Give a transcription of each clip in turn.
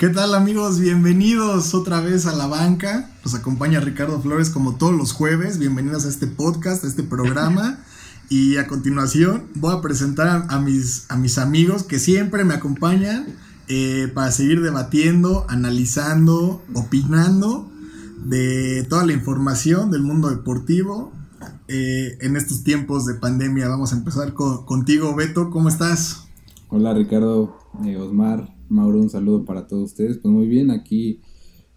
¿Qué tal amigos? Bienvenidos otra vez a la banca. Nos acompaña Ricardo Flores como todos los jueves. Bienvenidos a este podcast, a este programa. Y a continuación voy a presentar a mis, a mis amigos que siempre me acompañan eh, para seguir debatiendo, analizando, opinando de toda la información del mundo deportivo. Eh, en estos tiempos de pandemia vamos a empezar contigo, Beto. ¿Cómo estás? Hola Ricardo, eh, Osmar, Mauro, un saludo para todos ustedes. Pues muy bien, aquí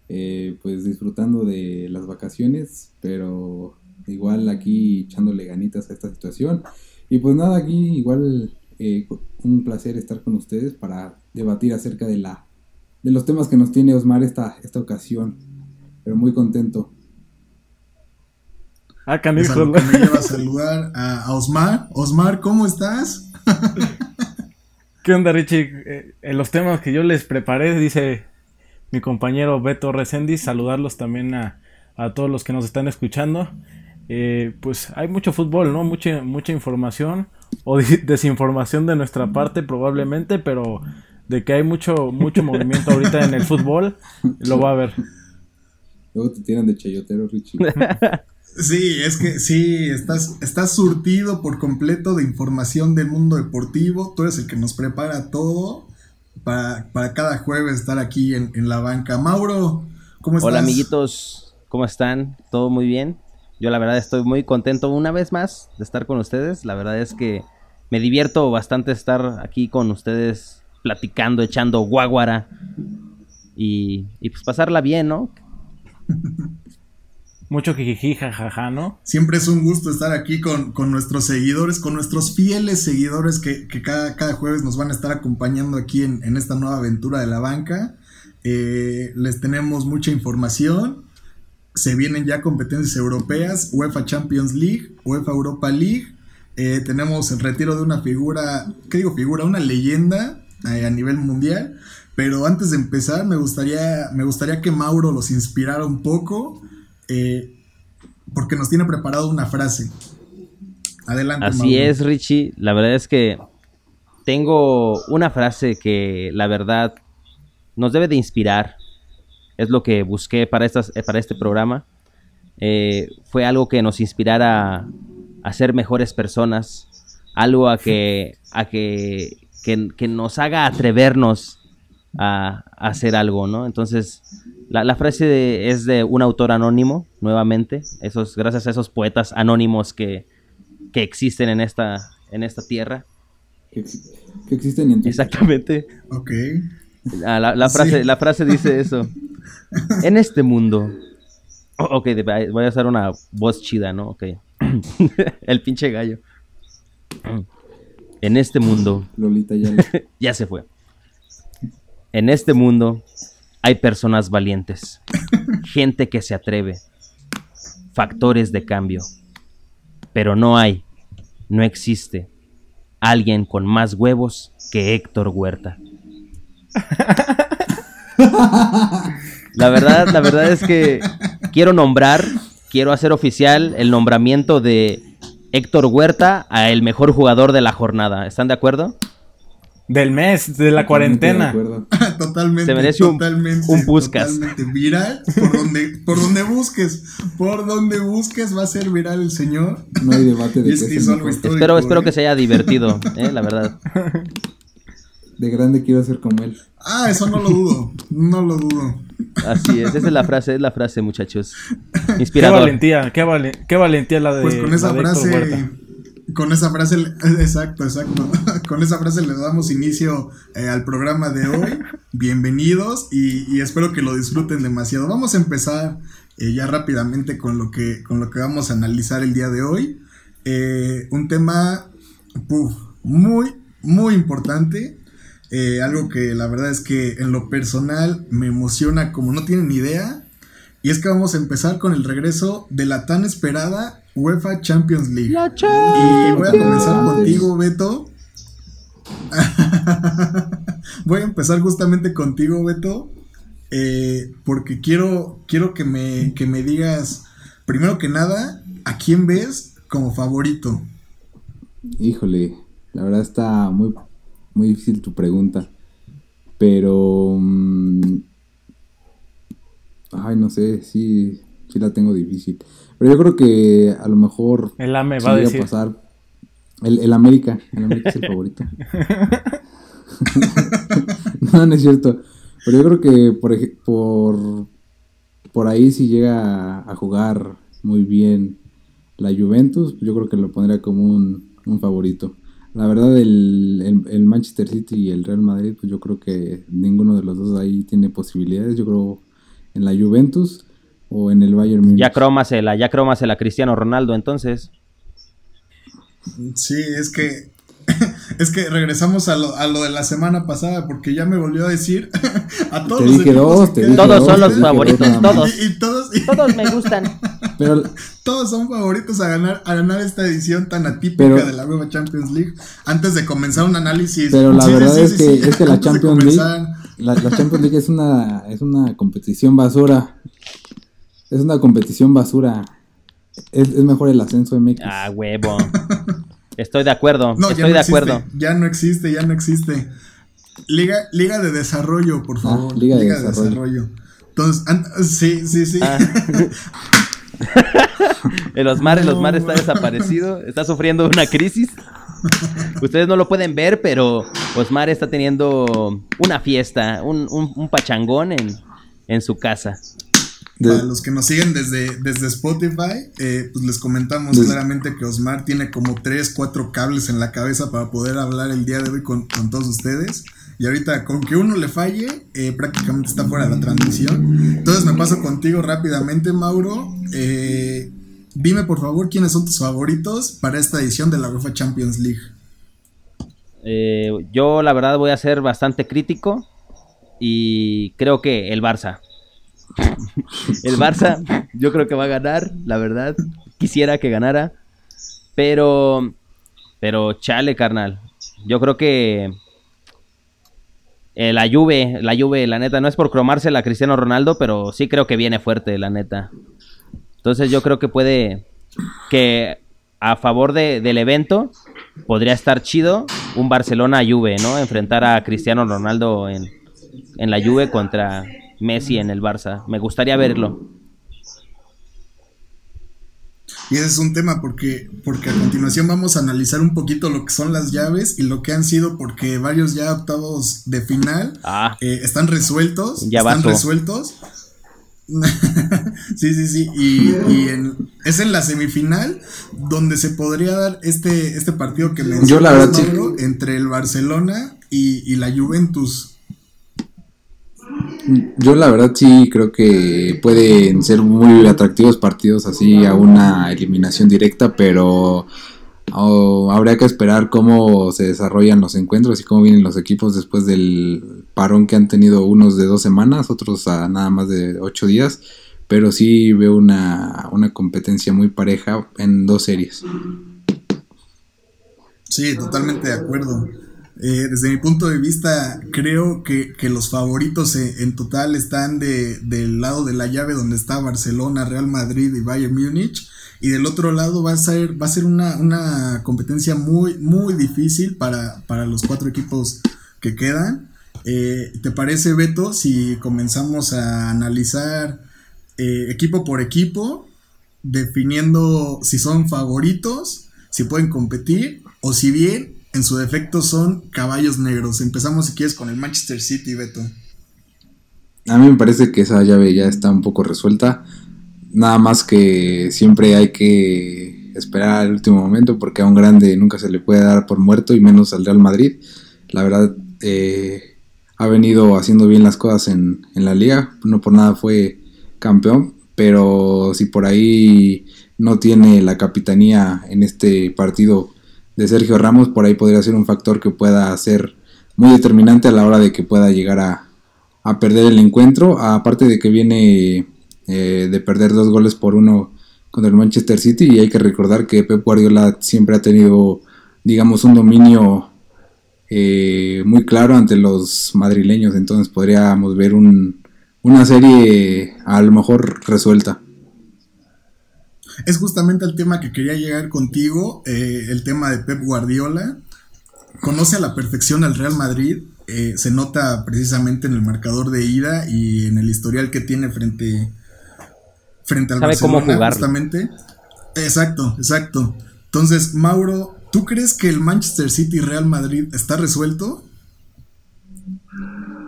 eh, pues disfrutando de las vacaciones, pero igual aquí echándole ganitas a esta situación. Y pues nada, aquí igual eh, un placer estar con ustedes para debatir acerca de la de los temas que nos tiene Osmar esta, esta ocasión. Pero muy contento. Ah, canijo. me lleva a saludar a, a Osmar. Osmar, ¿cómo estás? ¿Qué onda, Richie? Eh, en los temas que yo les preparé, dice mi compañero Beto Resendiz, saludarlos también a, todos los que nos están escuchando. Eh, pues hay mucho fútbol, ¿no? Mucha, mucha información o desinformación de nuestra parte probablemente, pero de que hay mucho, mucho movimiento ahorita en el fútbol, lo va a ver. Luego te tiran de chayotero, Richie. Sí, es que sí, estás, estás surtido por completo de información del mundo deportivo. Tú eres el que nos prepara todo para, cada jueves estar aquí en, la banca. Mauro, ¿cómo estás? Hola, amiguitos, ¿cómo están? ¿Todo muy bien? Yo la verdad estoy muy contento una vez más de estar con ustedes. La verdad es que me divierto bastante estar aquí con ustedes platicando, echando guaguara y, y pues pasarla bien, ¿no? Mucho jiji, jajaja, ¿no? Siempre es un gusto estar aquí con, nuestros seguidores, con nuestros fieles seguidores que, cada, cada, jueves nos van a estar acompañando aquí en, esta nueva aventura de la banca. Eh, les tenemos mucha información. Se vienen ya competencias europeas, UEFA Champions League, UEFA Europa League. Eh, tenemos el retiro de una figura, ¿qué digo figura? Una leyenda eh, a nivel mundial. Pero antes de empezar, me gustaría, me gustaría que Mauro los inspirara un poco eh, porque nos tiene preparado una frase. Adelante. Así es, Richie. La verdad es que tengo una frase que la verdad nos debe de inspirar. Es lo que busqué para, estas, para este programa. Eh, fue algo que nos inspirara a ser mejores personas. Algo a que, a que, que, nos haga atrevernos a, a, hacer algo, ¿no? Entonces, la, frase es de un autor anónimo, nuevamente. Esos, gracias a esos poetas anónimos que, existen en esta, en esta tierra. Que, existen en Exactamente. Ok. Ah, la, frase, la frase dice eso. En este mundo. Oh, ok, voy a hacer una voz chida, ¿no? Ok. El pinche gallo. En este mundo. Lolita ya. ya se fue. En este mundo hay personas valientes, gente que se atreve, factores de cambio. Pero no hay, no existe alguien con más huevos que Héctor Huerta. La verdad, la verdad es que quiero nombrar, quiero hacer oficial el nombramiento de Héctor Huerta a el mejor jugador de la jornada. ¿Están de acuerdo? Del mes, de la cuarentena. totalmente. Se merece un, totalmente, un buscas. Totalmente viral. Por donde, por donde busques. Por donde busques va a ser viral el señor. No hay debate de que Espero, espero que se haya divertido, eh, la verdad. De grande quiero ser como él. Ah, eso no lo dudo. No lo dudo. Así es, esa es la frase, es la frase, muchachos. Inspirador. Qué valentía, qué, qué valentía la de. Pues con esa frase con esa frase, exacto, exacto. Con esa frase le damos inicio eh, al programa de hoy. Bienvenidos y, espero que lo disfruten demasiado. Vamos a empezar eh, ya rápidamente con lo, que, con lo que vamos a analizar el día de hoy. Eh, un tema muy, muy importante. algo que la verdad es que en lo personal me emociona como no tienen idea. Y es que vamos a empezar con el regreso de la tan esperada UEFA Champions League. y voy a comenzar contigo, Beto. voy a empezar justamente contigo, Beto. Eh, porque quiero, quiero que, me, que me digas, primero que nada, ¿a quién ves como favorito? Híjole, la verdad está muy, muy difícil tu pregunta. pero... Mm, ay, no sé, sí, sí la tengo difícil. Pero yo creo que a lo mejor... El AME va a decir. pasar. El, el América, el América es el favorito. no, no es cierto. Pero yo creo que por, por, por ahí si llega a jugar muy bien la Juventus, yo creo que lo pondría como un, un favorito. La verdad, el, el, Manchester City y el Real Madrid, pues yo creo que ninguno de los dos ahí tiene posibilidades. Yo creo en la Juventus o en el Bayern Múnich. Ya crómasela, ya crómasela Cristiano Ronaldo entonces. Sí, es que es que regresamos a lo, a lo de la semana pasada porque ya me volvió a decir a todos los todos son los favoritos, todos. Y, todos, todos me gustan. Pero todos son favoritos a ganar a ganar esta edición tan atípica de la nueva Champions League. Antes de comenzar un análisis. Pero la verdad es, que, es que la Champions League la, Champions League es una es una competición basura. Es una competición basura. Es, es mejor el ascenso de México. Ah, huevo. Estoy de acuerdo. No, estoy de acuerdo. Ya no existe, ya no existe. Liga, Liga de Desarrollo, por ah, favor. Liga, de, desarrollo. Entonces, sí, sí, sí. Ah. el Osmar, el Osmar está desaparecido, está sufriendo una crisis. Ustedes no lo pueden ver, pero Osmar está teniendo una fiesta, un, un, pachangón en, en su casa. Para los que nos siguen desde, desde Spotify, eh, pues les comentamos claramente que Osmar tiene como 3, 4 cables en la cabeza para poder hablar el día de hoy con, todos ustedes. Y ahorita, con que uno le falle, eh, prácticamente está fuera de la transmisión. Entonces me paso contigo rápidamente, Mauro. Eh, dime por favor quiénes son tus favoritos para esta edición de la UEFA Champions League. yo la verdad voy a ser bastante crítico y creo que el Barça. El Barça, yo creo que va a ganar, la verdad. Quisiera que ganara. Pero, pero chale, carnal. Yo creo que eh, la Juve, la Juve, la neta, no es por cromarse la Cristiano Ronaldo, pero sí creo que viene fuerte, la neta. Entonces yo creo que puede, que a favor del evento, podría estar chido un Barcelona-Juve, ¿no? Enfrentar a Cristiano Ronaldo en, en la Juve contra Messi en el Barça. Me gustaría verlo. Y ese es un tema porque, porque a continuación vamos a analizar un poquito lo que son las llaves y lo que han sido porque varios ya octavos de final ah. eh, están resueltos. Ya están resueltos. sí, sí, sí. Y, es en la semifinal donde se podría dar este, este partido que mencioné Yo la verdad, entre el Barcelona y, y la Juventus. Yo la verdad sí creo que pueden ser muy atractivos partidos así a una eliminación directa, pero oh, habría que esperar cómo se desarrollan los encuentros y cómo vienen los equipos después del parón que han tenido unos de dos semanas, otros a nada más de ocho días, pero sí veo una, una competencia muy pareja en dos series. Sí, totalmente de acuerdo. Eh, desde mi punto de vista, creo que, los favoritos en, total están de, del lado de la llave donde está Barcelona, Real Madrid y Bayern Múnich. Y del otro lado va a ser, va a ser una, competencia muy, muy difícil para, los cuatro equipos que quedan. Eh, ¿Te parece, Beto, si comenzamos a analizar eh, equipo por equipo, definiendo si son favoritos, si pueden competir, o si bien en su defecto son caballos negros. Empezamos si quieres con el Manchester City, Beto. A mí me parece que esa llave ya está un poco resuelta. Nada más que siempre hay que esperar al último momento porque a un grande nunca se le puede dar por muerto y menos al Real Madrid. La verdad eh, ha venido haciendo bien las cosas en, en la liga. No por nada fue campeón, pero si por ahí no tiene la capitanía en este partido de Sergio Ramos, por ahí podría ser un factor que pueda ser muy determinante a la hora de que pueda llegar a, perder el encuentro, aparte de que viene eh, de perder dos goles por uno contra el Manchester City y hay que recordar que Pep Guardiola siempre ha tenido, digamos, un dominio eh, muy claro ante los madrileños, entonces podríamos ver un, una serie a lo mejor resuelta es justamente el tema que quería llegar contigo, eh, el tema de Pep Guardiola. Conoce a la perfección al Real Madrid eh, se nota precisamente en el marcador de ida y en el historial que tiene frente, frente al Sabe cómo jugar. justamente. Exacto, exacto. Entonces, Mauro, ¿tú crees que el Manchester City Real Madrid está resuelto?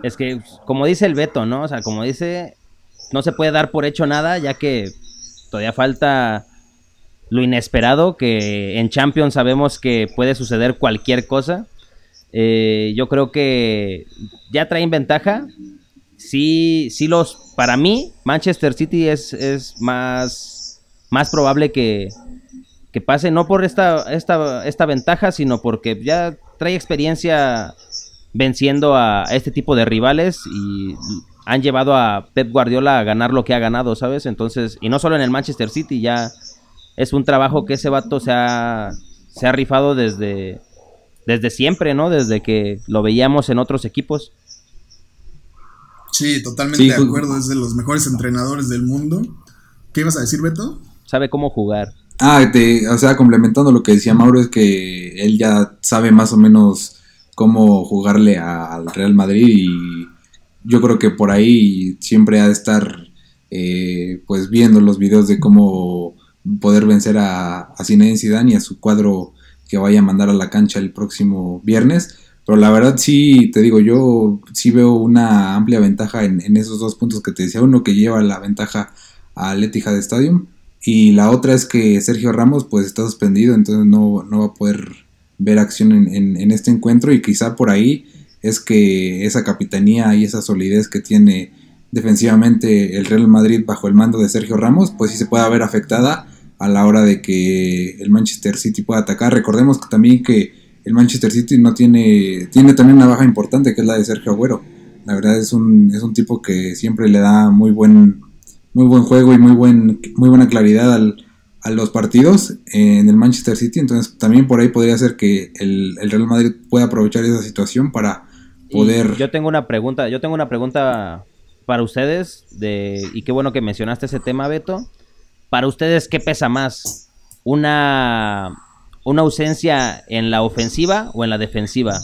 Es que, como dice el Beto, ¿no? O sea, como dice, no se puede dar por hecho nada, ya que todavía falta lo inesperado, que en Champions sabemos que puede suceder cualquier cosa. Eh, yo creo que ya traen ventaja. Sí, sí los, para mí, Manchester City es, es más, más probable que, que pase, no por esta, esta, esta ventaja, sino porque ya trae experiencia venciendo a este tipo de rivales y han llevado a Pep Guardiola a ganar lo que ha ganado, ¿sabes? Entonces, y no solo en el Manchester City, ya es un trabajo que ese vato se ha, se ha rifado desde, desde siempre, ¿no? Desde que lo veíamos en otros equipos. Sí, totalmente de acuerdo, es de los mejores entrenadores del mundo. ¿Qué ibas a decir, Beto? Sabe cómo jugar. Ah, o sea, complementando lo que decía Mauro, es que él ya sabe más o menos cómo jugarle al Real Madrid y yo creo que por ahí siempre ha de estar eh, pues viendo los videos de cómo poder vencer a, a Zinedine Zidane y a su cuadro que vaya a mandar a la cancha el próximo viernes. Pero la verdad sí, te digo, yo sí veo una amplia ventaja en, esos dos puntos que te decía. Uno que lleva la ventaja al Etihad Stadium y la otra es que Sergio Ramos pues está suspendido, entonces no, no va a poder ver acción en, en, este encuentro y quizá por ahí es que esa capitanía y esa solidez que tiene defensivamente el Real Madrid bajo el mando de Sergio Ramos pues sí se puede ver afectada a la hora de que el Manchester City pueda atacar. Recordemos también que el Manchester City no tiene, tiene también una baja importante que es la de Sergio Agüero. La verdad es un, es un tipo que siempre le da muy buen, muy buen juego y muy, buen, muy buena claridad al, a los partidos en el Manchester City. Entonces también por ahí podría ser que el, el Real Madrid pueda aprovechar esa situación para poder... yo tengo una pregunta, yo tengo una pregunta para ustedes de, y qué bueno que mencionaste ese tema, Beto. Para ustedes, ¿qué pesa más? ¿Una, una ausencia en la ofensiva o en la defensiva?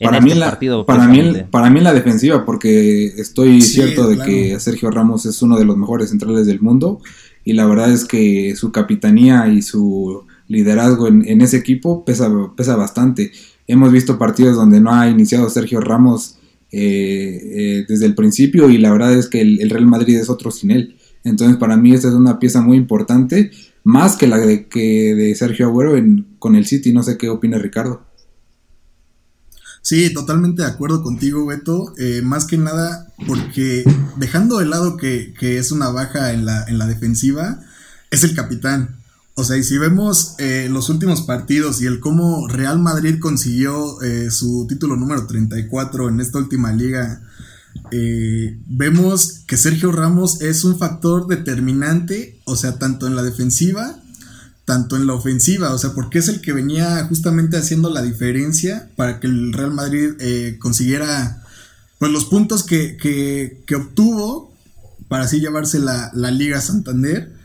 para, este mí la, para, mí, para mí la defensiva, porque estoy cierto de que Sergio Ramos es uno de los mejores centrales del mundo y la verdad es que su capitanía y su liderazgo en, ese equipo pesa, pesa bastante. Hemos visto partidos donde no ha iniciado Sergio Ramos eh, eh, desde el principio y la verdad es que el, Real Madrid es otro sin él. Entonces para mí esta es una pieza muy importante, más que la de, que de Sergio Agüero con el City. No sé qué opina Ricardo. Sí, totalmente de acuerdo contigo, Beto. Eh, más que nada porque dejando de lado que, es una baja en la, en la defensiva, es el capitán. O sea, y si vemos eh, los últimos partidos y el cómo Real Madrid consiguió eh, su título número 34 en esta última liga eh, vemos que Sergio Ramos es un factor determinante, o sea, tanto en la defensiva, tanto en la ofensiva, o sea, porque es el que venía justamente haciendo la diferencia para que el Real Madrid eh, consiguiera pues los puntos que, que, obtuvo para así llevarse la, Liga Santander.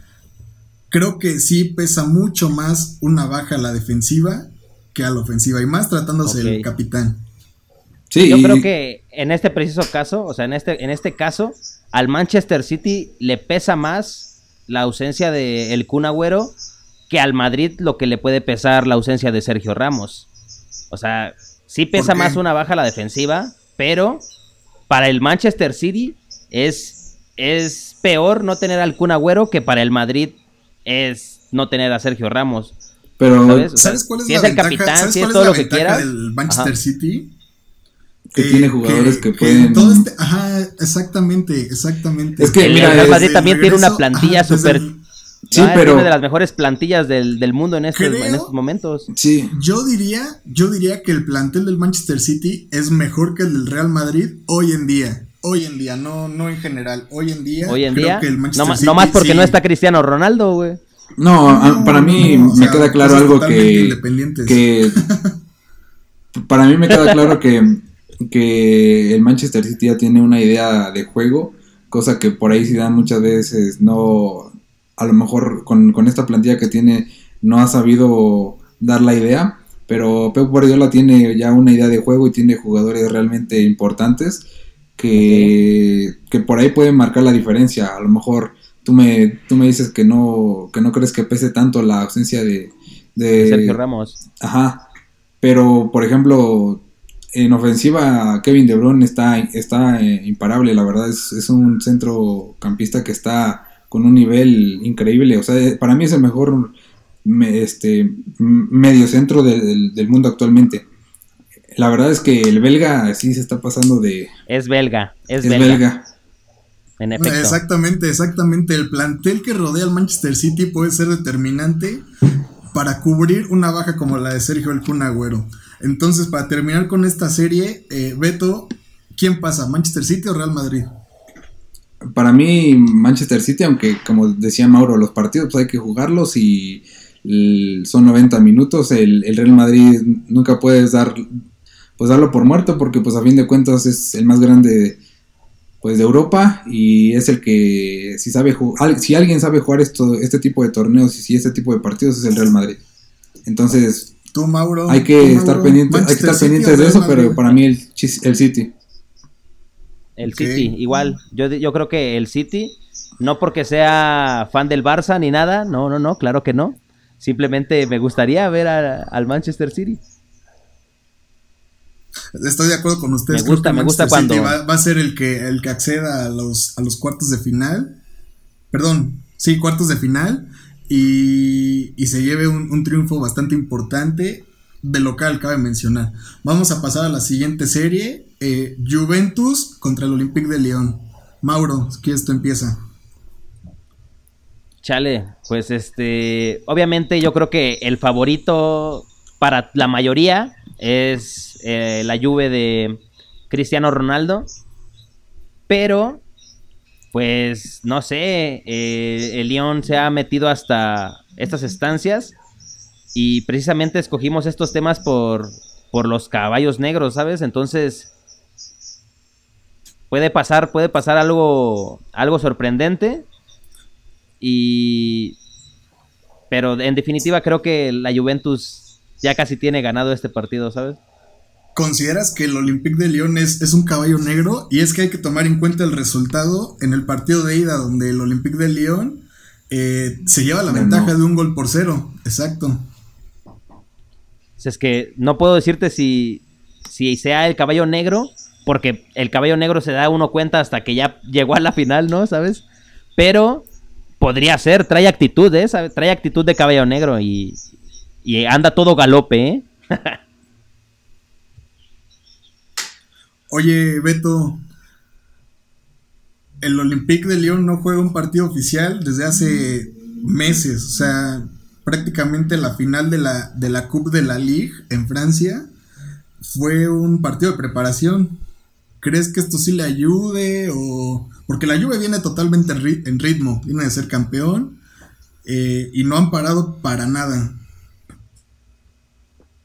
Creo que sí pesa mucho más una baja a la defensiva que a la ofensiva, y más tratándose del capitán. Yo creo que en este preciso caso, o sea, en este, en este caso, al Manchester City le pesa más la ausencia de el Kun Agüero que al Madrid lo que le puede pesar la ausencia de Sergio Ramos. O sea, sí pesa más una baja la defensiva, pero para el Manchester City es, es peor no tener al Kun Agüero que para el Madrid es no tener a Sergio Ramos. Pero, ¿sabes, cuál es si es el capitán, si es todo lo que quiera. El Manchester City que tiene jugadores que, pueden. Este, ajá, exactamente, exactamente. Es que el Real Madrid también tiene una plantilla súper. Sí, pero. Tiene de las mejores plantillas del, del mundo en estos, en estos momentos. Sí. Yo diría, yo diría que el plantel del Manchester City es mejor que el del Real Madrid hoy en día. Hoy en día, no, no en general. Hoy en día. Hoy en día. Que el Manchester no, City, no más porque no está Cristiano Ronaldo, güey. No, para mí me queda claro algo que. Que. para mí me queda claro que que el Manchester City ya tiene una idea de juego, cosa que por ahí dan muchas veces no, a lo mejor con, esta plantilla que tiene no ha sabido dar la idea, pero Pep Guardiola tiene ya una idea de juego y tiene jugadores realmente importantes que, que por ahí pueden marcar la diferencia. A lo mejor tú me, tú me dices que no, que no crees que pese tanto la ausencia de, de Sergio Ramos. Ajá. Pero, por ejemplo, en ofensiva Kevin De Bruyne está, está eh, imparable, la verdad es, es un centrocampista que está con un nivel increíble. O sea, para mí es el mejor este, medio centro del, mundo actualmente. La verdad es que el belga sí se está pasando de... Es belga, es, belga. En efecto. Exactamente, exactamente. El plantel que rodea al Manchester City puede ser determinante para cubrir una baja como la de Sergio El Kun Agüero. Entonces, para terminar con esta serie, eh, Beto, ¿quién pasa? ¿Manchester City o Real Madrid? Para mí, Manchester City, aunque como decía Mauro, los partidos pues, hay que jugarlos y son 90 minutos. El, Real Madrid nunca puedes dar, pues darlo por muerto porque pues a fin de cuentas es el más grande pues de Europa y es el que si sabe si alguien sabe jugar esto este tipo de torneos y si este tipo de partidos es el Real Madrid. Entonces, tú Mauro, hay que estar pendiente, hay que estar pendientes de eso, pero para mí el, el City. El City, igual. Yo, yo creo que el City, no porque sea fan del Barça ni nada, no, no, no, claro que no. Simplemente me gustaría ver al Manchester City. Estoy de acuerdo con ustedes. Me gusta, me gusta cuando. Va, a ser el que, el que acceda a los, a los cuartos de final. Perdón, sí, cuartos de final. Y, y se lleve un, triunfo bastante importante. De local, cabe mencionar. Vamos a pasar a la siguiente serie: eh, Juventus contra el Olympique de León. Mauro, que esto empieza. Chale, pues este, obviamente yo creo que el favorito para la mayoría es eh, la Juve de Cristiano Ronaldo, pero pues no sé, eh, el León se ha metido hasta estas estancias y precisamente escogimos estos temas por, por los caballos negros, ¿sabes? Entonces puede pasar, puede pasar algo, algo sorprendente y. Pero en definitiva, creo que la Juventus ya casi tiene ganado este partido, ¿sabes? ¿Consideras que el Olympique de Lyon es, un caballo negro? Y es que hay que tomar en cuenta el resultado en el partido de ida, donde el Olympique de Lyon eh, se lleva la ventaja de un gol por cero. Exacto. Es que no puedo decirte si, si sea el caballo negro, porque el caballo negro se da uno cuenta hasta que ya llegó a la final, ¿no? ¿Sabes? Pero podría ser, trae actitud, ¿eh? Trae actitud de caballo negro y, y anda todo galope, ¿eh? Oye, Beto, el Olympique de Lyon no juega un partido oficial desde hace meses, o sea, prácticamente la final de la, de la Coupe de la Ligue en Francia fue un partido de preparación. ¿Crees que esto sí le ayude o porque la Juve viene totalmente en ritmo, viene de ser campeón eh, y no han parado para nada.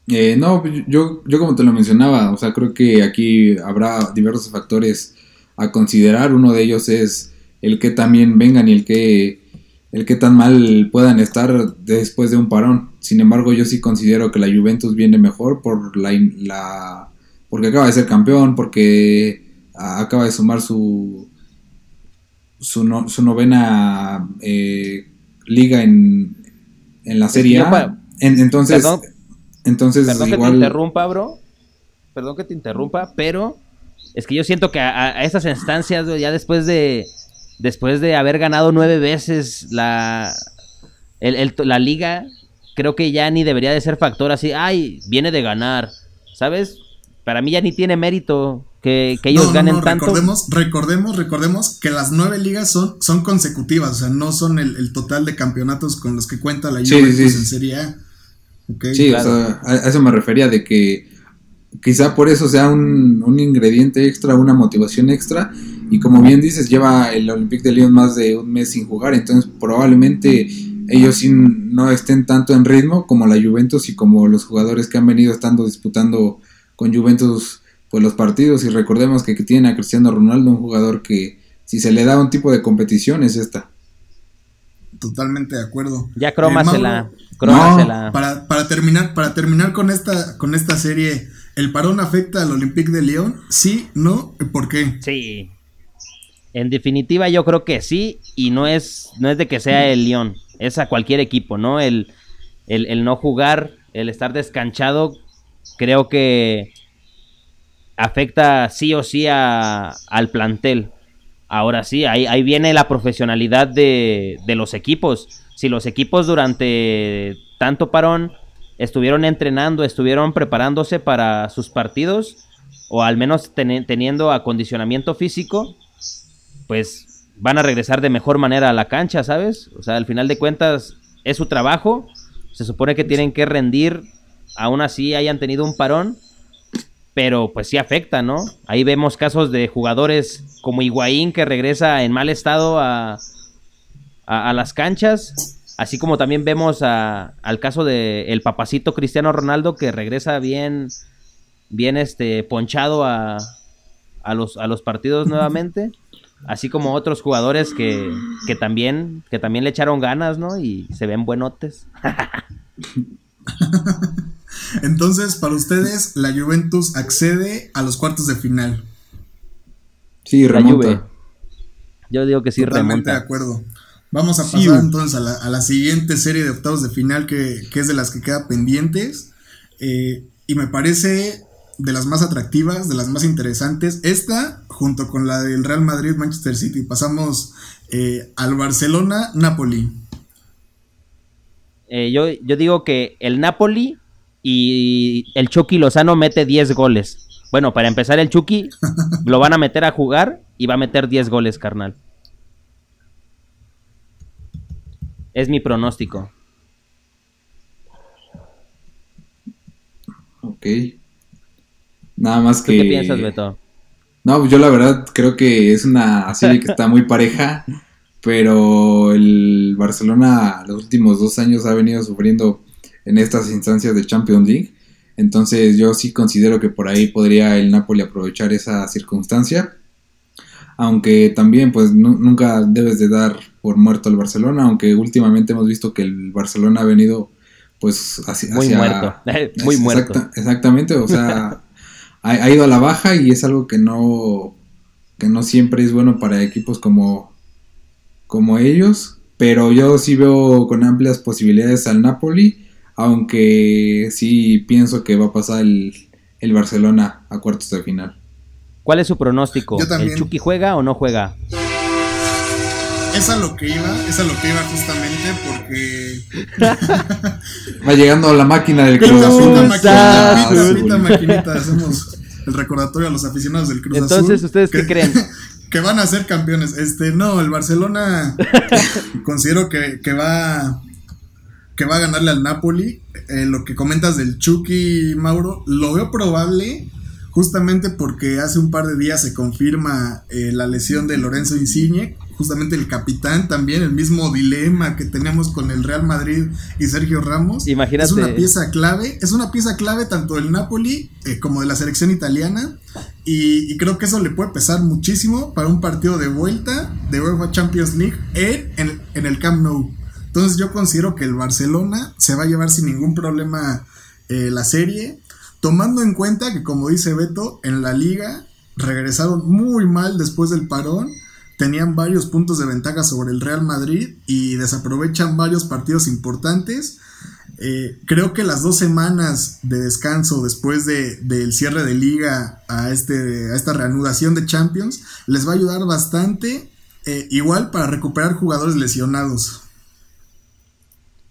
Eh, no, yo, yo como te lo mencionaba, o sea, creo que aquí habrá diversos factores a considerar. Uno de ellos es el que también vengan y el que, el que tan mal puedan estar después de un parón. Sin embargo, yo sí considero que la Juventus viene mejor por la, la porque acaba de ser campeón, porque acaba de sumar su, su, novena eh, liga en, en la Serie A. entonces, perdón, entonces perdón que te interrumpa, bro. Perdón que te interrumpa, pero es que yo siento que a, esas instancias, ya después de después de haber ganado nueve veces la, la liga, creo que ya ni debería de ser factor así, ay, viene de ganar, ¿sabes? Para mí ya ni tiene mérito que, ellos ganen tanto. Recordemos, recordemos, recordemos que las nueve ligas son, son consecutivas, o sea, no son el, total de campeonatos con los que cuenta la Juventus en Serie A. sí, o sea, a eso me refería de que quizá por eso sea un, un, ingrediente extra, una motivación extra. Y como bien dices, lleva el Olympique de Lyon más de un mes sin jugar, entonces probablemente ellos sí no estén tanto en ritmo como la Juventus y como los jugadores que han venido estando disputando con Juventus pues los partidos y recordemos que, tiene a Cristiano Ronaldo, un jugador que si se le da un tipo de competición es esta. Totalmente de acuerdo. Ya crómasela. crómasela. para, para, terminar, para terminar con esta, con esta serie, ¿el parón afecta al Olympique de Lyon? Sí, no, ¿por qué? Sí. En definitiva, yo creo que sí, y no es, no es de que sea el Lyon, es a cualquier equipo, ¿no? El, el, no jugar, el estar descanchado, creo que afecta sí o sí a, al plantel. Ahora sí, ahí, ahí viene la profesionalidad de, de, los equipos. Si los equipos durante tanto parón estuvieron entrenando, estuvieron preparándose para sus partidos, o al menos teniendo acondicionamiento físico, pues van a regresar de mejor manera a la cancha, ¿sabes? O sea, al final de cuentas es su trabajo, se supone que tienen que rendir, aún así hayan tenido un parón, pero pues sí afecta, ¿no? Ahí vemos casos de jugadores como Higuaín que regresa en mal estado a, a, las canchas, así como también vemos a, al caso de el papacito Cristiano Ronaldo que regresa bien, bien este, ponchado a, a, los, a los partidos nuevamente así como otros jugadores que, que, también que también le echaron ganas, ¿no? Y se ven buenotes. Entonces, para ustedes, la Juventus accede a los cuartos de final. Sí, remonta. Yo digo que sí Totalmente de acuerdo. Vamos a pasar entonces a la, a la, siguiente serie de octavos de final que, que es de las que queda pendientes. Eh, y me parece de las más atractivas, de las más interesantes. Esta, junto con la del Real Madrid, Manchester City. Pasamos eh, al Barcelona-Napoli. Eh, yo, yo digo que el Napoli y el Chucky Lozano mete 10 goles. Bueno, para empezar, el Chucky lo van a meter a jugar y va a meter 10 goles, carnal. Es mi pronóstico. Ok. Nada más que. ¿Qué piensas, Beto? No, pues yo la verdad creo que es una serie que está muy pareja, pero el Barcelona los últimos dos años ha venido sufriendo en estas instancias de Champions League. Entonces yo sí considero que por ahí podría el Napoli aprovechar esa circunstancia. Aunque también pues nunca debes de dar por muerto al Barcelona, aunque últimamente hemos visto que el Barcelona ha venido pues hacia... Muy muerto, muy muerto. exactamente, o sea... ha, ido a la baja y es algo que no, que no siempre es bueno para equipos como, como ellos. Pero yo sí veo con amplias posibilidades al Napoli, aunque sí pienso que va a pasar el, el Barcelona a cuartos de final. ¿Cuál es su pronóstico? ¿El Chucky juega o no juega? Es a lo que iba, es a lo que iba justamente porque va llegando la máquina del Cruz Azul. Maquinita, maquinita, hacemos el recordatorio a los aficionados del Cruz Azul. Entonces, ¿ustedes qué creen? Que van a ser campeones. Este, no, el Barcelona considero que, va que va a ganarle al Napoli. Eh, lo que comentas del Chucky Mauro, lo veo probable justamente porque hace un par de días se confirma eh, la lesión de Lorenzo Insigne justamente el capitán también, el mismo dilema que tenemos con el Real Madrid y Sergio Ramos. Imagínate. Es una pieza clave, es una pieza clave tanto del Napoli eh, como de la selección italiana. Y, creo que eso le puede pesar muchísimo para un partido de vuelta de UEFA Champions League en, en, el Camp Nou. Entonces yo considero que el Barcelona se va a llevar sin ningún problema eh, la serie, tomando en cuenta que como dice Beto, en la liga regresaron muy mal después del parón tenían varios puntos de ventaja sobre el Real Madrid y desaprovechan varios partidos importantes. Eh, creo que las dos semanas de descanso después de, del cierre de liga a, este, a esta reanudación de Champions les va a ayudar bastante, eh, igual para recuperar jugadores lesionados.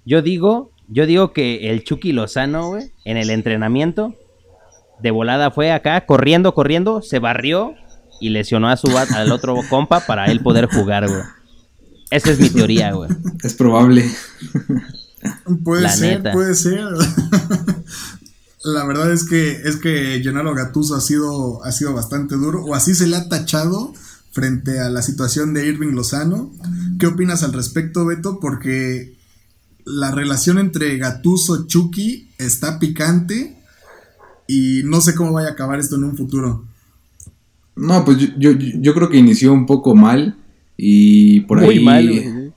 Yo digo, yo digo que el Chucky Lozano, en el entrenamiento, de volada fue acá, corriendo, corriendo, se barrió y lesionó a su al otro compa para él poder jugar, güey. Esa es mi teoría, güey. Es probable. Puede ser, puede ser. La verdad es que es que Gennaro Gattuso ha sido ha sido bastante duro o así se le ha tachado frente a la situación de Irving Lozano. ¿Qué opinas al respecto, Beto? Porque la relación entre Gattuso Chucky está picante y no sé cómo vaya a acabar esto en un futuro. No, pues yo, yo, creo que inició un poco mal y por ahí... mal,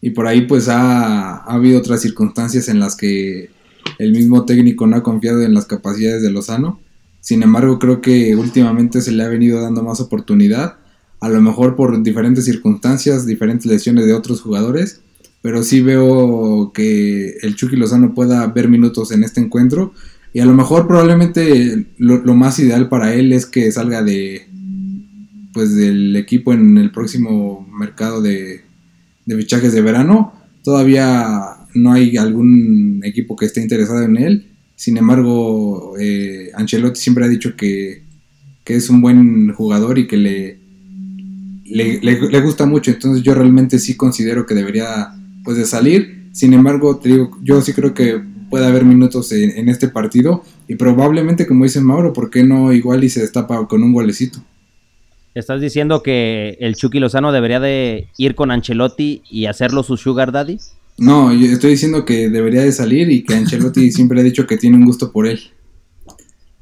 y por ahí pues ha, habido otras circunstancias en las que el mismo técnico no ha confiado en las capacidades de Lozano. Sin embargo, creo que últimamente se le ha venido dando más oportunidad, a lo mejor por diferentes circunstancias, diferentes lesiones de otros jugadores, pero sí veo que el Chucky Lozano pueda ver minutos en este encuentro y a lo mejor probablemente lo, más ideal para él es que salga de pues del equipo en el próximo mercado de, de fichajes de verano. Todavía no hay algún equipo que esté interesado en él. Sin embargo, eh, Ancelotti siempre ha dicho que, es un buen jugador y que le, le, gusta mucho. Entonces yo realmente sí considero que debería pues de salir. Sin embargo, te digo, yo sí creo que puede haber minutos en, en este partido. Y probablemente, como dice Mauro, ¿por qué no igual y se destapa con un golecito? ¿Estás diciendo que el Chucky Lozano debería de ir con Ancelotti y hacerlo su sugar daddy? No, yo estoy diciendo que debería de salir y que Ancelotti siempre ha dicho que tiene un gusto por él.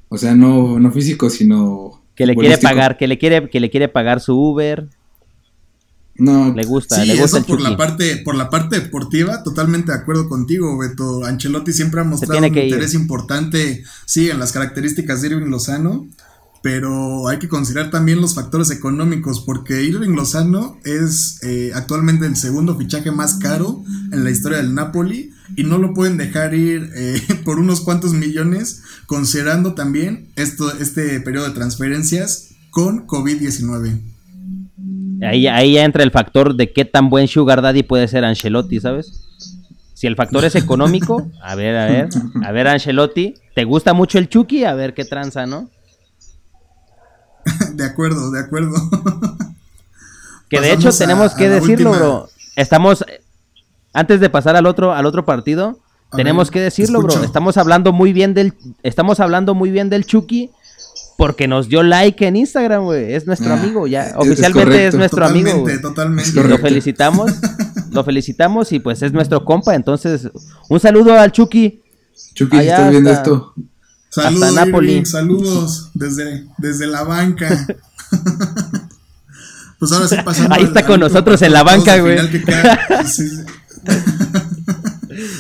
O sea, no, no físico, sino que le quiere pagar, que le quiere que le quiere pagar su Uber. No, le gusta, sí, le gusta eso por la parte por la parte deportiva, totalmente de acuerdo contigo, Beto. Ancelotti siempre ha mostrado un interés importante, sí, en las características de Irving Lozano pero hay que considerar también los factores económicos, porque Irving Lozano es eh, actualmente el segundo fichaje más caro en la historia del Napoli y no lo pueden dejar ir eh, por unos cuantos millones, considerando también esto, este periodo de transferencias con COVID-19. Ahí, ahí ya entra el factor de qué tan buen Sugar Daddy puede ser Ancelotti, ¿sabes? Si el factor es económico, a ver, a ver, a ver, Ancelotti, ¿te gusta mucho el Chucky? A ver qué tranza, ¿no? de acuerdo, de acuerdo. que de hecho tenemos que decirlo, bro. Estamos antes de pasar al otro al otro partido, tenemos que decirlo, bro. Estamos hablando muy bien del estamos hablando muy bien del Chucky porque nos dio like en Instagram, güey. Es nuestro ah, amigo, ya. Oficialmente es, nuestro amigo. Totalmente. Lo felicitamos. lo felicitamos y pues es nuestro compa. Entonces, un saludo al Chucky. Chucky, ¿estás viendo esto? Saludos, saludos desde, desde la banca. pues ahora sí pasando. Ahí está con nosotros en la banca, güey.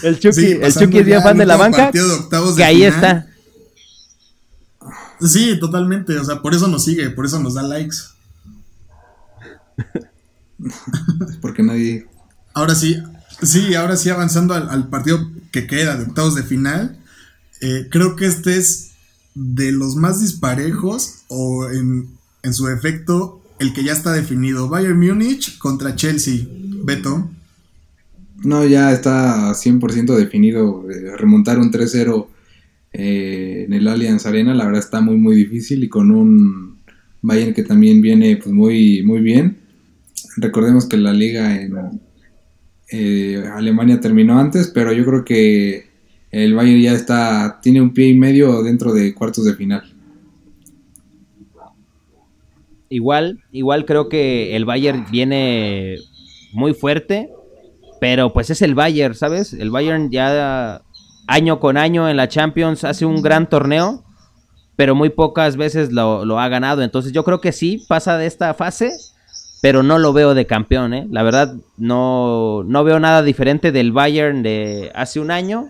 el Chucky, el Chucky es bien fan de la banca. que ahí está. Sí, totalmente. O sea, por eso nos sigue, por eso nos da likes. Porque nadie. Ahora sí, sí, ahora sí avanzando al partido que queda de octavos de final. Eh, creo que este es de los más disparejos o en, su efecto el que ya está definido. Bayern Múnich contra Chelsea. Beto. No, ya está 100% definido. Eh, remontar un 3-0 eh, en el Allianz Arena, la verdad está muy, muy difícil y con un Bayern que también viene pues, muy, muy bien. Recordemos que la liga en Alemania terminó antes, pero yo creo que el Bayern ya está, tiene un pie y medio dentro de cuartos de final. Igual, igual creo que el Bayern viene muy fuerte, pero pues es el Bayern, ¿sabes? El Bayern ya año con año en la Champions hace un gran torneo, pero muy pocas veces lo, ha ganado. Entonces yo creo que sí pasa de esta fase, pero no lo veo de campeón, ¿eh? La verdad, no, no veo nada diferente del Bayern de hace un año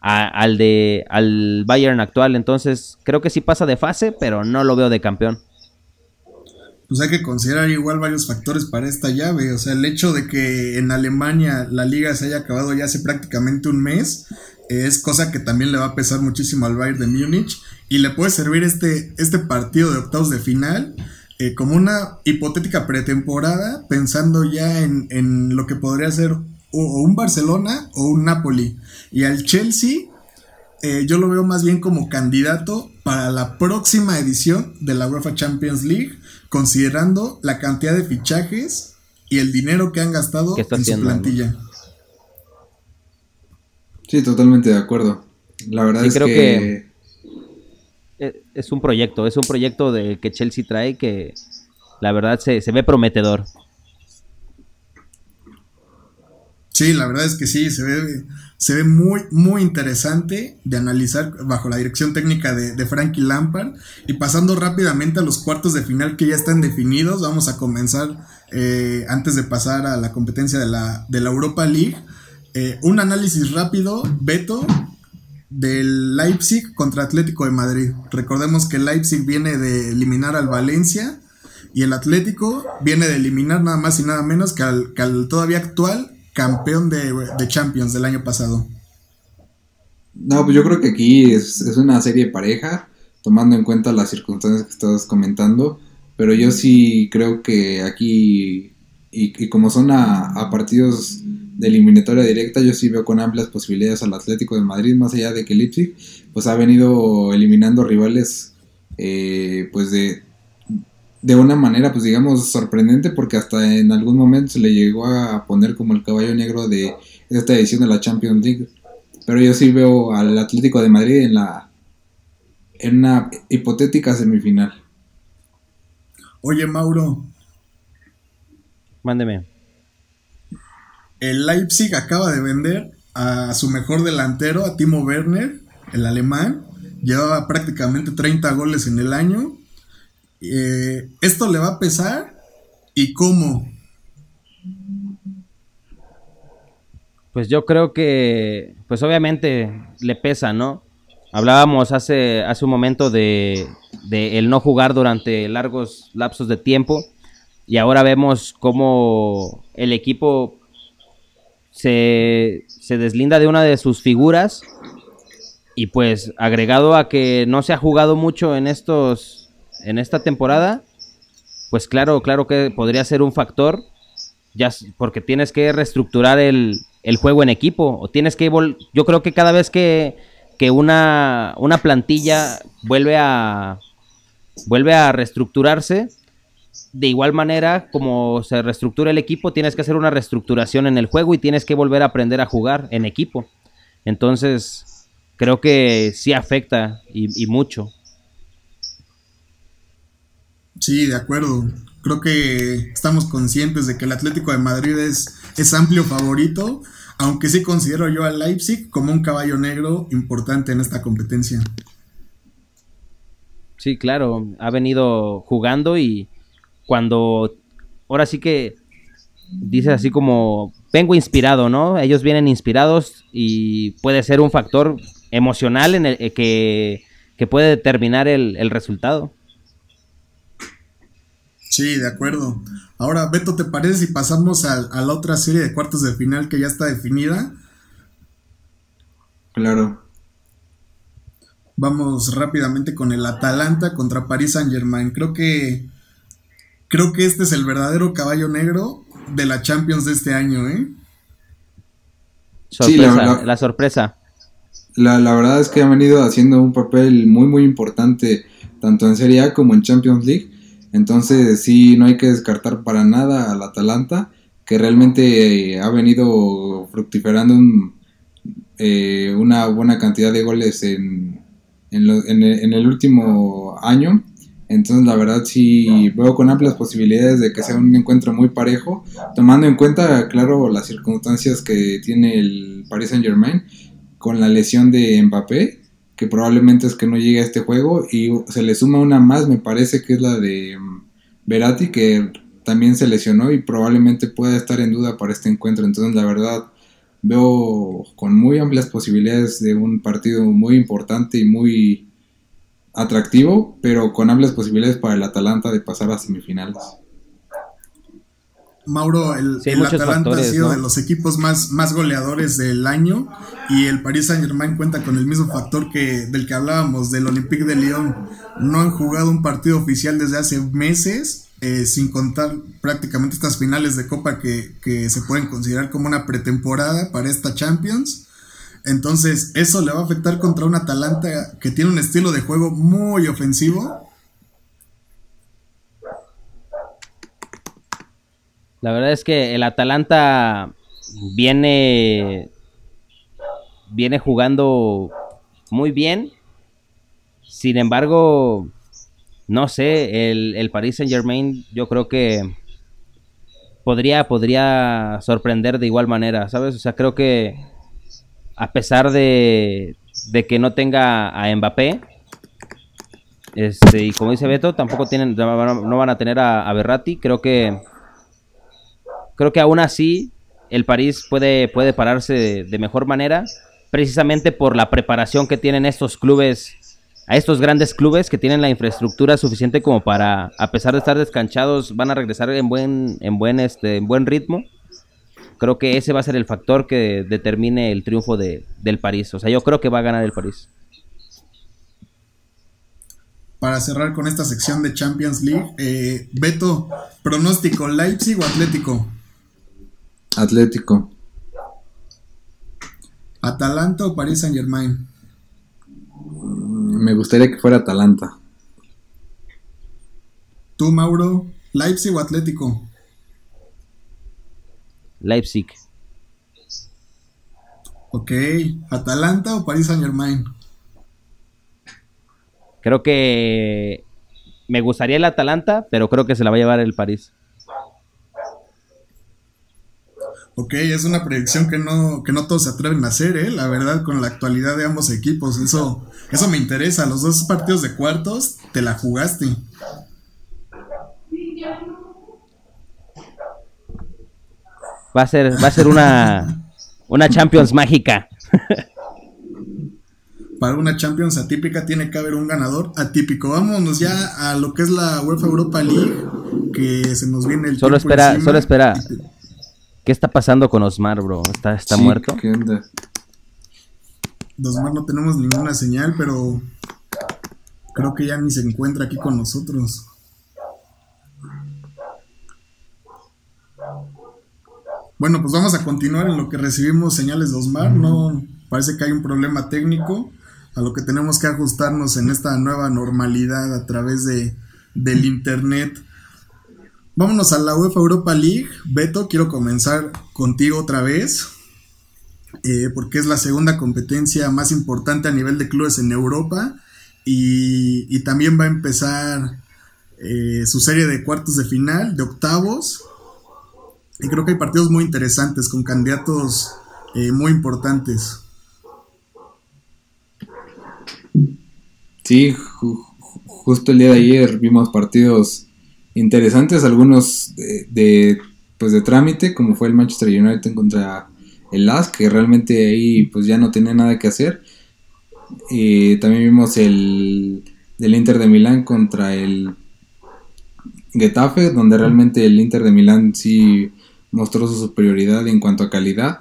al de al Bayern actual. Entonces, creo que sí pasa de fase, pero no lo veo de campeón. Pues hay que considerar igual varios factores para esta llave. O sea, el hecho de que en Alemania la liga se haya acabado ya hace prácticamente un mes es cosa que también le va a pesar muchísimo al Bayern de Múnich y le puede servir este, este partido de octavos de final eh, como una hipotética pretemporada pensando ya en, en lo que podría ser o un Barcelona o un Napoli. Y al Chelsea, eh, yo lo veo más bien como candidato para la próxima edición de la UEFA Champions League, considerando la cantidad de fichajes y el dinero que han gastado en su plantilla. Sí, totalmente de acuerdo. La verdad es creo que... E, es un proyecto, es un proyecto de que Chelsea trae que la verdad se, se ve prometedor. Sí, la verdad es que sí, se ve, se ve muy, muy interesante de analizar bajo la dirección técnica de, Frankie Lampard. Y pasando rápidamente a los cuartos de final que ya están definidos, vamos a comenzar eh, antes de pasar a la competencia de la, de la Europa League. Eh, un análisis rápido, Beto, del Leipzig contra Atlético de Madrid. Recordemos que el Leipzig viene de eliminar al Valencia y el Atlético viene de eliminar nada más y nada menos que al, que al todavía actual campeón de, Champions del año pasado. No, pues yo creo que aquí es, una serie pareja, tomando en cuenta las circunstancias que estabas comentando, pero yo sí creo que aquí, y, como son a, partidos de eliminatoria directa, yo sí veo con amplias posibilidades al Atlético de Madrid, más allá de que Leipzig, pues ha venido eliminando rivales, eh, pues de, de una manera, pues digamos, sorprendente, porque hasta en algún momento se le llegó a poner como el caballo negro de esta edición de la Champions League. Pero yo sí veo al Atlético de Madrid en la en una hipotética semifinal. Oye, Mauro. Mándeme. El Leipzig acaba de vender a su mejor delantero, a Timo Werner, el alemán. Llevaba prácticamente 30 goles en el año eh, ¿Esto le va a pesar? ¿Y cómo? Pues yo creo que, pues obviamente le pesa, ¿no? Hablábamos hace, hace un momento de, de el no jugar durante largos lapsos de tiempo y ahora vemos cómo el equipo se, se deslinda de una de sus figuras y pues agregado a que no se ha jugado mucho en estos en esta temporada, pues claro, claro que podría ser un factor, ya porque tienes que reestructurar el, juego en equipo, o tienes que, yo creo que cada vez que, que una, una plantilla vuelve a, vuelve a reestructurarse, de igual manera como se reestructura el equipo, tienes que hacer una reestructuración en el juego y tienes que volver a aprender a jugar en equipo. Entonces, creo que sí afecta y mucho. Sí, de acuerdo. Creo que estamos conscientes de que el Atlético de Madrid es, es amplio favorito, aunque sí considero yo al Leipzig como un caballo negro importante en esta competencia. Sí, claro, ha venido jugando y cuando ahora sí que dice así como vengo inspirado, ¿no? Ellos vienen inspirados y puede ser un factor emocional en el que, puede determinar el, el resultado. Sí, de acuerdo. Ahora, Beto, ¿te parece si pasamos a, la otra serie de cuartos de final que ya está definida? Claro. Vamos rápidamente con el Atalanta contra Paris Saint Germain. Creo que creo que este es el verdadero caballo negro de la Champions de este año, ¿eh? sí, la, la, sorpresa. La, la, verdad es que ha venido haciendo un papel muy muy importante tanto en Serie A como en Champions League entonces sí, no hay que descartar para nada al Atalanta, que realmente eh, ha venido fructiferando eh, una buena cantidad de goles en, el, último año. Entonces la verdad sí veo con amplias posibilidades de que sea un encuentro muy parejo, tomando en cuenta, claro, las circunstancias que tiene el Paris Saint Germain con la lesión de Mbappé que probablemente es que no llegue a este juego y se le suma una más, me parece que es la de mm, Verati, que también se lesionó y probablemente pueda estar en duda para este encuentro. Entonces, la verdad, veo con muy amplias posibilidades de un partido muy importante y muy atractivo, pero con amplias posibilidades para el Atalanta de pasar a semifinales. Mauro, el, Atalanta ha sido de los equipos más, más goleadores del año y el Paris Saint Germain cuenta con el mismo factor que del que hablábamos, del Olympique de Lyon. No han jugado un partido oficial desde hace meses, eh, sin contar prácticamente estas finales de Copa que, que se pueden considerar como una pretemporada para esta Champions. Entonces, eso le va a afectar contra un Atalanta que tiene un estilo de juego muy ofensivo La verdad es que el Atalanta viene viene jugando muy bien. Sin embargo, no sé, el, el Paris Saint Germain yo creo que podría, podría sorprender de igual manera, ¿sabes? O sea, creo que a pesar de, de que no tenga a Mbappé, este, y como dice Beto, tampoco tienen, no van a tener a, a Berratti. Creo que, creo que aún así el París puede, puede pararse de, mejor manera, precisamente por la preparación que tienen estos clubes, a estos grandes clubes que tienen la infraestructura suficiente como para, a pesar de estar descanchados, van a regresar en buen, en buen, este, en buen ritmo. Creo que ese va a ser el factor que determine el triunfo de, del París. O sea, yo creo que va a ganar el París. Para cerrar con esta sección de Champions League, eh, Beto, pronóstico, Leipzig o Atlético. Atlético. ¿Atalanta o Paris Saint Germain? Me gustaría que fuera Atalanta. ¿Tú, Mauro? ¿Leipzig o Atlético? Leipzig. Ok. ¿Atalanta o Paris Saint Germain? Creo que me gustaría el Atalanta, pero creo que se la va a llevar el París. Ok, es una predicción que no, que no todos se atreven a hacer, ¿eh? La verdad, con la actualidad de ambos equipos. Eso, eso me interesa. Los dos partidos de cuartos, te la jugaste. Va a ser, va a ser una, una Champions mágica. Para una Champions atípica tiene que haber un ganador atípico. Vámonos ya a lo que es la UEFA Europa League, que se nos viene el Solo espera, solo espera. ¿Qué está pasando con Osmar, bro? ¿Está, está muerto? ¿Qué onda? Osmar no tenemos ninguna señal, pero creo que ya ni se encuentra aquí con nosotros. Bueno, pues vamos a continuar en lo que recibimos señales de Osmar. No parece que hay un problema técnico, a lo que tenemos que ajustarnos en esta nueva normalidad a través de, del internet. Vámonos a la UEFA Europa League. Beto, quiero comenzar contigo otra vez, eh, porque es la segunda competencia más importante a nivel de clubes en Europa y, también va a empezar eh, su serie de cuartos de final, de octavos. Y creo que hay partidos muy interesantes con candidatos eh, muy importantes. Sí, justo el día de ayer vimos partidos interesantes, algunos de, pues de trámite, como fue el Manchester United contra el LAS, que realmente ahí pues ya no tenía nada que hacer. Y también vimos el del Inter de Milán contra el Getafe, donde realmente el Inter de Milán sí mostró su superioridad en cuanto a calidad.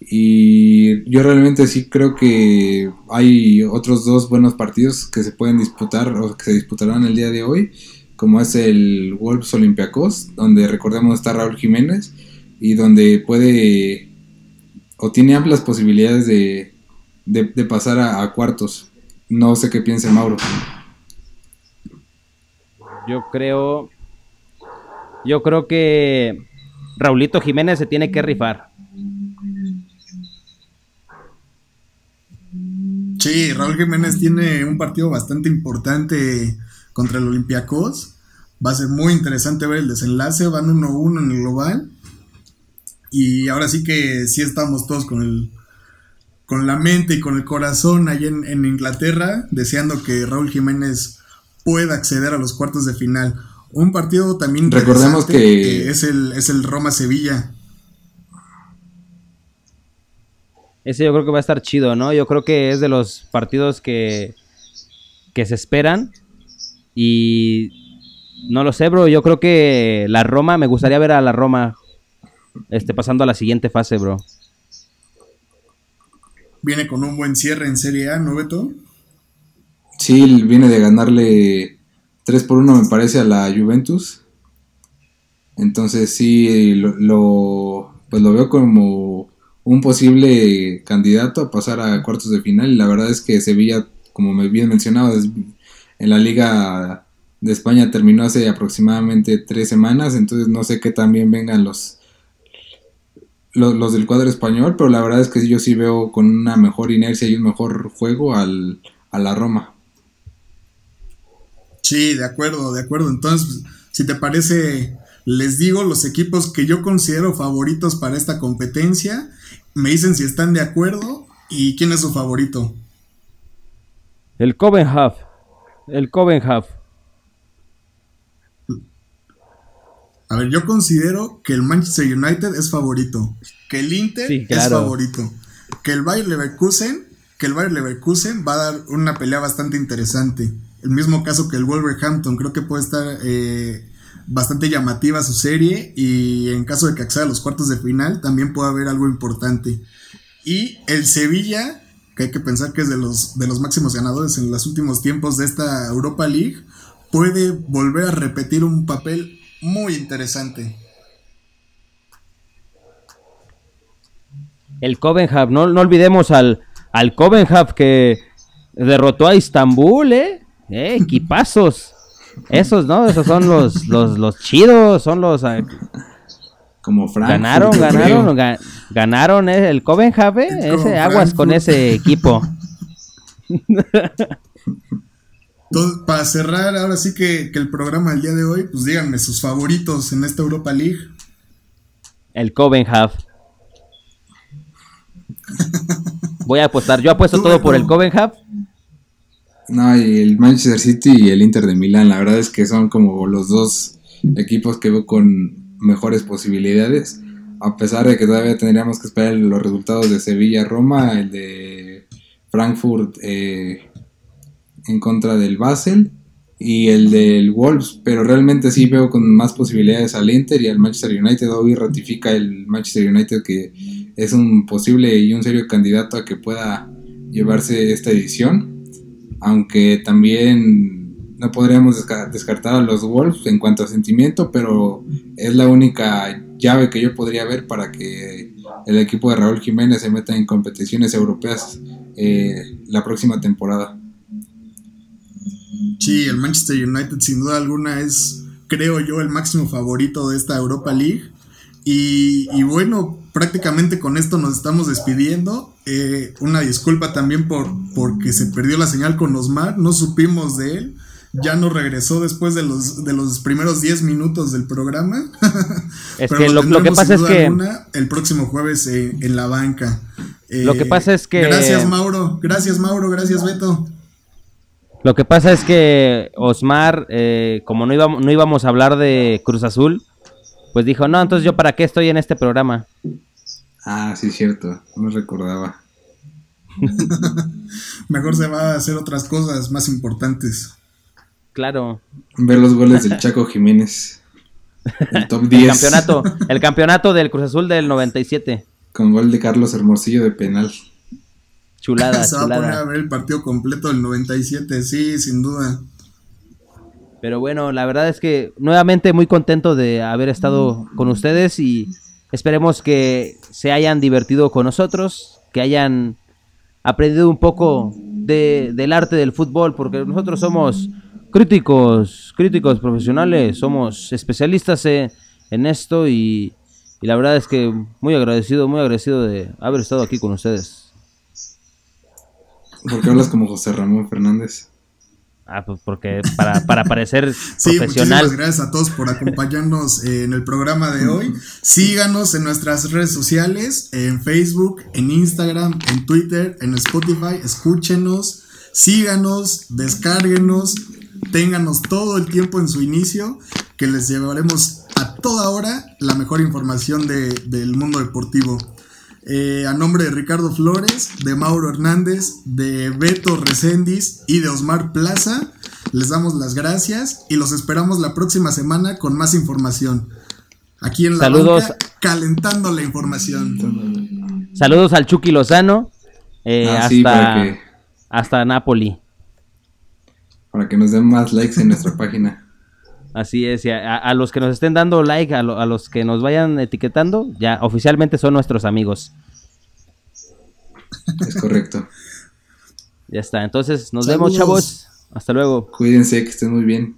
Y yo realmente sí creo que hay otros dos buenos partidos que se pueden disputar o que se disputarán el día de hoy como es el Wolves Olympiacos, donde recordemos está Raúl Jiménez y donde puede o tiene amplias posibilidades de, de, pasar a, cuartos. No sé qué piense Mauro. Yo creo, yo creo que Raulito Jiménez se tiene que rifar. Sí, Raúl Jiménez tiene un partido bastante importante contra el Olympiacos. Va a ser muy interesante ver el desenlace. Van 1-1 en el global. Y ahora sí que sí estamos todos con el con la mente y con el corazón ahí en, Inglaterra, deseando que Raúl Jiménez pueda acceder a los cuartos de final. Un partido también recordemos que es el es el Roma Sevilla. Ese yo creo que va a estar chido, ¿no? Yo creo que es de los partidos que que se esperan y no lo sé, bro. Yo creo que la Roma, me gustaría ver a la Roma este, pasando a la siguiente fase, bro. Viene con un buen cierre en Serie A, ¿no, Beto? Sí, viene de ganarle 3 por 1, me parece, a la Juventus. Entonces sí, lo, pues lo veo como un posible candidato a pasar a cuartos de final. Y la verdad es que Sevilla, como me bien mencionado, en la Liga de España terminó hace aproximadamente tres semanas, entonces no sé qué también vengan los, los, del cuadro español, pero la verdad es que yo sí veo con una mejor inercia y un mejor juego al, a la Roma. Sí, de acuerdo, de acuerdo. Entonces, si te parece, les digo los equipos que yo considero favoritos para esta competencia, me dicen si están de acuerdo ¿Y quién es su favorito? El Covenham. El Covenham. A ver, yo considero que el Manchester United es favorito, que el Inter es favorito, que el Bayer Leverkusen, que el Bayer Leverkusen va a dar una pelea bastante interesante. El mismo caso que el Wolverhampton, creo que puede estar eh, bastante llamativa su serie y en caso de que acceda a los cuartos de final también puede haber algo importante. Y el Sevilla, que hay que pensar que es de los, de los máximos ganadores en los últimos tiempos de esta Europa League, puede volver a repetir un papel muy interesante. El Covenham, no, no olvidemos al, al Covenham que derrotó a Istambul, ¿eh? ¿Eh? Equipazos. Esos, ¿no? Esos son los, los, los chidos, son los... Como Frankfurt, Ganaron, ganaron, ganaron el Covenham, ¿eh? Ese, aguas con ese equipo. para cerrar, ahora sí que, el programa del día de hoy, pues díganme sus favoritos en esta Europa League. El Covenham. Voy a apostar, yo apuesto todo por el Covenham. No, y el Manchester City y el Inter de Milán, la verdad es que son como los dos equipos que veo con mejores posibilidades. A pesar de que todavía tendríamos que esperar los resultados de Sevilla-Roma, el de Frankfurt eh, en contra del Basel y el del Wolves, pero realmente sí veo con más posibilidades al Inter y al Manchester United. Hoy ratifica el Manchester United que es un posible y un serio candidato a que pueda llevarse esta edición, aunque también no podríamos descartar a los Wolves en cuanto a sentimiento, pero es la única llave que yo podría ver para que el equipo de Raúl Jiménez se meta en competiciones europeas eh, la próxima temporada. Sí, el Manchester United sin duda alguna es, creo yo, el máximo favorito de esta Europa League. Y, bueno, prácticamente con esto nos estamos despidiendo. Eh, una disculpa también por porque se perdió la señal con Osmar, no supimos de él. Ya no regresó después de los, de los primeros 10 minutos del programa. Es que lo, que pasa es que... el próximo jueves eh, en la banca. lo que pasa es que... Gracias Mauro, gracias Mauro, gracias Beto. Lo que pasa es que Osmar, eh, como no íbamos, no íbamos a hablar de Cruz Azul, pues dijo, no, entonces yo para qué estoy en este programa. Ah, sí, cierto, no me recordaba. Mejor se va a hacer otras cosas más importantes. Claro. Ver los goles del Chaco Jiménez. El top 10. El campeonato, el campeonato del Cruz Azul del 97. Con gol de Carlos Hermosillo de penal. Chulada, Se va a poner a ver el partido completo del 97, sí, sin duda. Pero bueno, la verdad es que nuevamente muy contento de haber estado con ustedes y esperemos que se hayan divertido con nosotros, que hayan aprendido un poco de, del arte del fútbol, porque nosotros somos críticos, críticos profesionales, somos especialistas en, esto y, y la verdad es que muy agradecido, muy agradecido de haber estado aquí con ustedes. ¿Por qué hablas como José Ramón Fernández? Ah, pues porque para, para parecer sí, profesional. Muchísimas gracias a todos por acompañarnos en el programa de hoy. Síganos en nuestras redes sociales, en Facebook, en Instagram, en Twitter, en Spotify. Escúchenos, síganos, descárguenos, ténganos todo el tiempo en su inicio, que les llevaremos a toda hora la mejor información de, del mundo deportivo. Eh, a nombre de Ricardo Flores, de Mauro Hernández, de Beto Recendis y de Osmar Plaza, les damos las gracias y los esperamos la próxima semana con más información. Aquí en la Saludos. calentando la información. Saludos al Chucky Lozano eh, ah, hasta, hasta Napoli. Para que nos den más likes en nuestra página. Así es, y a, los que nos estén dando like, a, los que nos vayan etiquetando, ya oficialmente son nuestros amigos. Es correcto. ya está, entonces nos vemos chavos. Hasta luego. Cuídense, que estén muy bien.